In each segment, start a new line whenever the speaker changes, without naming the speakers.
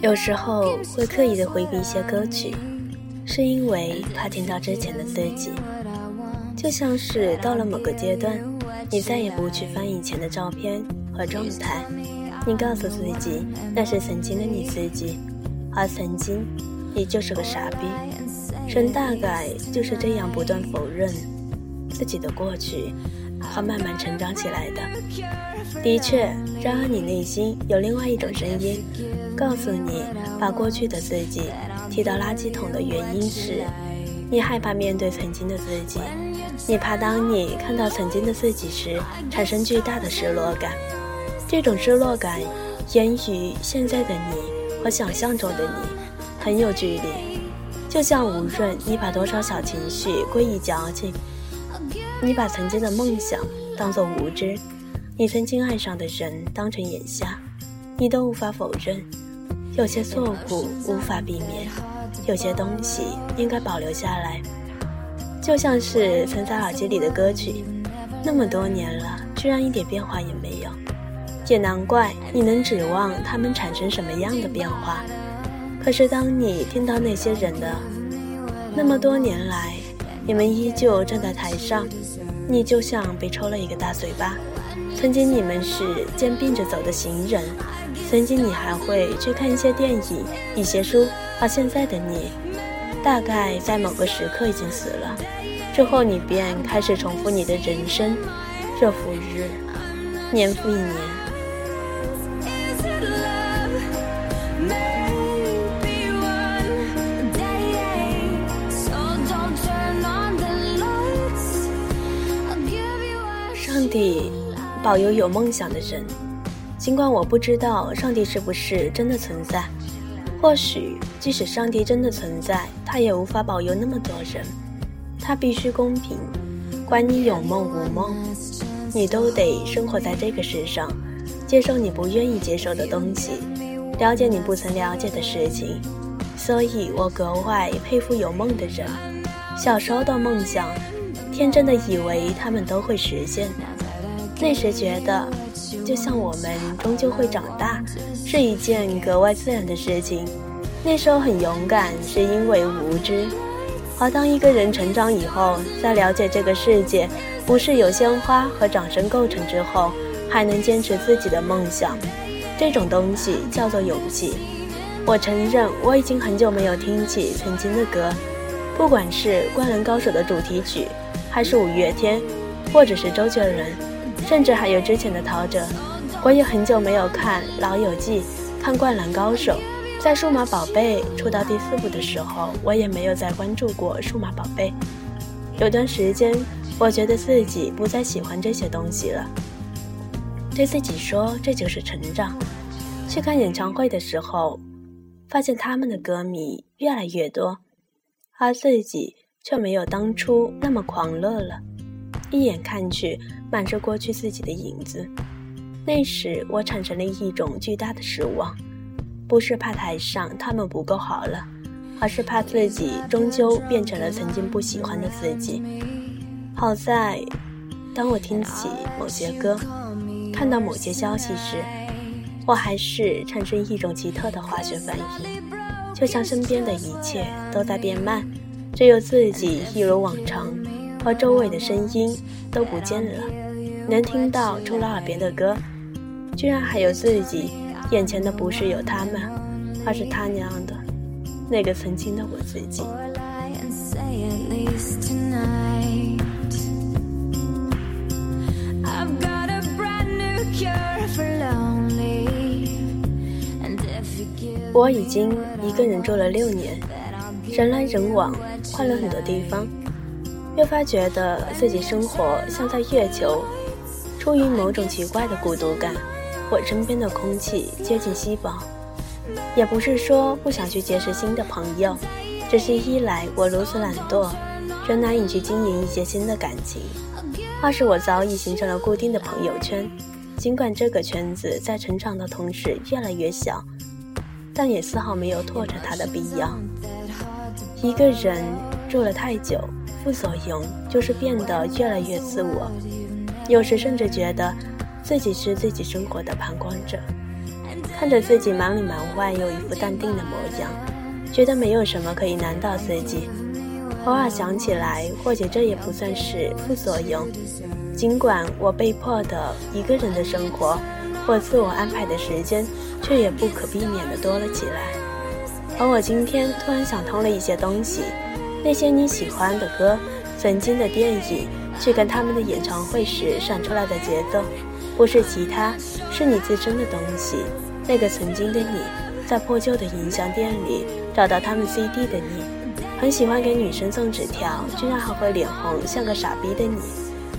有时候会刻意的回避一些歌曲，是因为怕听到之前的自己。就像是到了某个阶段，你再也不去翻以前的照片和状态。你告诉自己，那是曾经的你自己，而曾经。你就是个傻逼。人大概就是这样不断否认自己的过去，和慢慢成长起来的。的确，然而你内心有另外一种声音，告诉你把过去的自己踢到垃圾桶的原因是，你害怕面对曾经的自己。你怕当你看到曾经的自己时，产生巨大的失落感。这种失落感，源于现在的你和想象中的你很有距离。就像无论你把多少小情绪归于矫情，你把曾经的梦想当作无知，你曾经爱上的人当成眼瞎，你都无法否认。有些错误无法避免，有些东西应该保留下来。就像是存在耳机里的歌曲，那么多年了，居然一点变化也没有，也难怪你能指望他们产生什么样的变化。可是当你听到那些人的，那么多年来，你们依旧站在台上，你就像被抽了一个大嘴巴。曾经你们是肩并着走的行人，曾经你还会去看一些电影、一些书，而现在的你。大概在某个时刻已经死了，之后你便开始重复你的人生，日复日，年复一年。帝保佑有梦想的人，尽管我不知道上帝是不是真的存在，或许即使上帝真的存在，他也无法保佑那么多人。他必须公平，管你有梦无梦，你都得生活在这个世上，接受你不愿意接受的东西，了解你不曾了解的事情。所以我格外佩服有梦的人。小时候的梦想，天真的以为他们都会实现。那时觉得，就像我们终究会长大，是一件格外自然的事情。那时候很勇敢，是因为无知。而当一个人成长以后，在了解这个世界不是由鲜花和掌声构成之后，还能坚持自己的梦想，这种东西叫做勇气。我承认，我已经很久没有听起曾经的歌，不管是《灌篮高手》的主题曲，还是五月天，或者是周杰伦，甚至还有之前的陶喆。我也很久没有看《老友记》，看《灌篮高手》。在《数码宝贝》出到第四部的时候，我也没有再关注过《数码宝贝》。有段时间，我觉得自己不再喜欢这些东西了，对自己说这就是成长。去看演唱会的时候，发现他们的歌迷越来越多，而自己却没有当初那么狂热了。一眼看去，满是过去自己的影子。那时，我产生了一种巨大的失望。不是怕台上他们不够好了，而是怕自己终究变成了曾经不喜欢的自己。好在，当我听起某些歌，看到某些消息时，我还是产生一种奇特的化学反应，就像身边的一切都在变慢，只有自己一如往常，而周围的声音都不见了。能听到除了耳边的歌，居然还有自己。眼前的不是有他们，而是他娘的，那个曾经的我自己。我已经一个人住了六年，人来人往，换了很多地方，越发觉得自己生活像在月球。出于某种奇怪的孤独感，我身边的空气接近稀薄。也不是说不想去结识新的朋友，只是一来我如此懒惰，仍难以去经营一些新的感情；二是我早已形成了固定的朋友圈，尽管这个圈子在成长的同时越来越小，但也丝毫没有拓展它的必要。一个人住了太久，傅所用就是变得越来越自我，有时甚至觉得自己是自己生活的旁观者，看着自己忙里忙外又一副淡定的模样，觉得没有什么可以难倒自己。偶尔想起来，或许这也不算是傅所用，尽管我被迫的一个人的生活，或自我安排的时间，却也不可避免的多了起来。而我今天突然想通了一些东西，那些你喜欢的歌，曾经的电影，去看他们的演唱会时闪出来的节奏，不是其他，是你自身的东西。那个曾经的你，在破旧的音像店里找到他们 CD 的你，很喜欢给女生送纸条，居然还会脸红像个傻逼的你，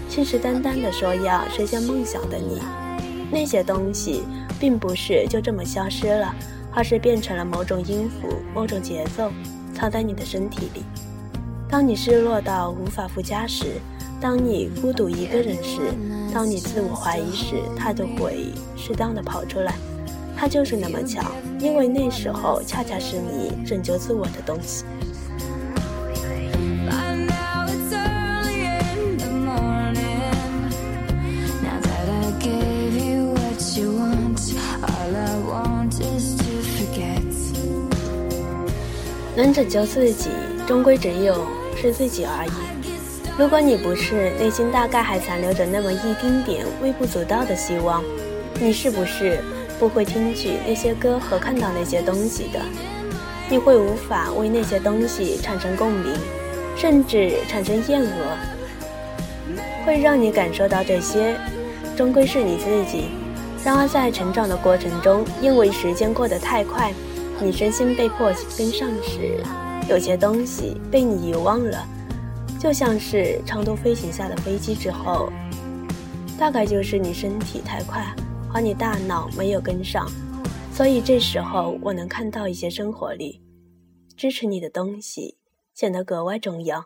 信誓旦旦地说要实现梦想的你，那些东西并不是就这么消失了。而是变成了某种音符、某种节奏，藏在你的身体里。当你失落到无法复加时，当你孤独一个人时，当你自我怀疑时，他就会适当的跑出来。他就是那么巧，因为那时候恰恰是你拯救自我的东西。能拯救自己，终归只有是自己而已。如果你不是内心大概还残留着那么一丁点微不足道的希望，你是不是不会听取那些歌和看到那些东西的？你会无法为那些东西产生共鸣，甚至产生厌恶。会让你感受到这些，终归是你自己。然而在成长的过程中，因为时间过得太快。你身心被迫跟上时，有些东西被你遗忘了，就像是长途飞行下的飞机之后，大概就是你身体太快，而你大脑没有跟上，所以这时候我能看到一些生活里支持你的东西，显得格外重要。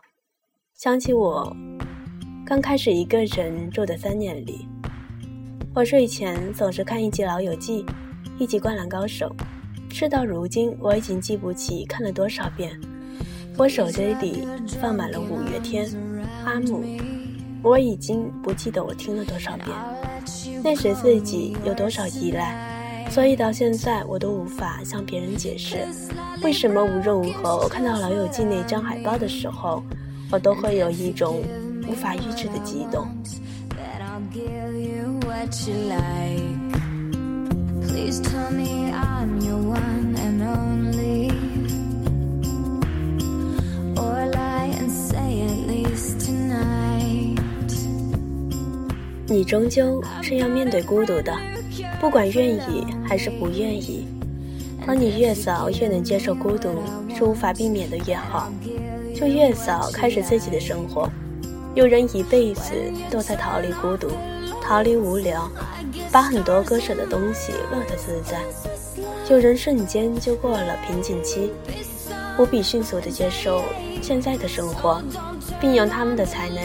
想起我刚开始一个人住的三年里，我睡前总是看一集《老友记》，一集《灌篮高手》。事到如今，我已经记不起看了多少遍。我手机里放满了五月天、阿姆，我已经不记得我听了多少遍。那时自己有多少依赖，所以到现在我都无法向别人解释，为什么无论如何我看到《老友记》那张海报的时候，我都会有一种无法抑制的激动。Please tell me I'm your one 你终究是要面对孤独的，不管愿意还是不愿意。当你越早越能接受孤独是无法避免的越好，就越早开始自己的生活。有人一辈子都在逃离孤独。逃离无聊，把很多割舍的东西乐得自在；有人瞬间就过了瓶颈期，无比迅速地接受现在的生活，并用他们的才能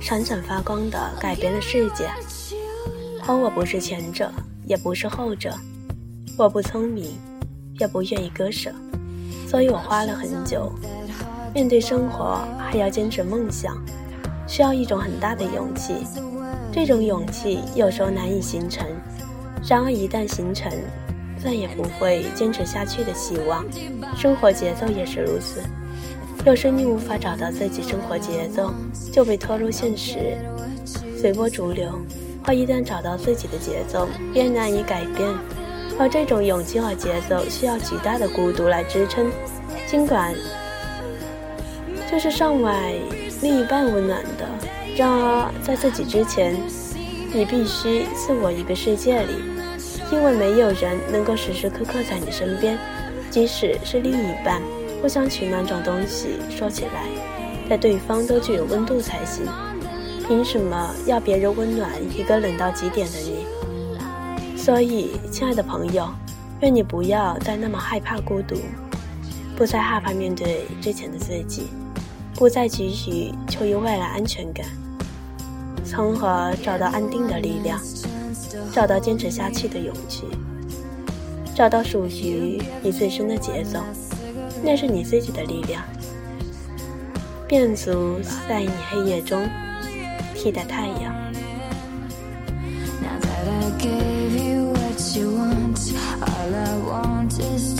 闪闪发光的改变了世界。而我不是前者，也不是后者，我不聪明，也不愿意割舍，所以我花了很久。面对生活，还要坚持梦想，需要一种很大的勇气。这种勇气有时候难以形成，然而一旦形成，再也不会坚持下去的希望。生活节奏也是如此，有时你无法找到自己生活节奏，就被拖入现实，随波逐流；而一旦找到自己的节奏，便难以改变。而这种勇气和节奏需要极大的孤独来支撑，尽管就是上外另一半温暖的。然而，在自己之前，你必须自我一个世界里，因为没有人能够时时刻刻在你身边，即使是另一半，互相取暖这种东西，说起来，在对方都具有温度才行。凭什么要别人温暖一个冷到极点的你？所以，亲爱的朋友，愿你不要再那么害怕孤独，不再害怕面对之前的自己。不再急于求于未来安全感，从而找到安定的力量，找到坚持下去的勇气，找到属于你自身的节奏，那是你自己的力量。便足在你黑夜中替代太阳。
Now that I gave you what you want, all I want is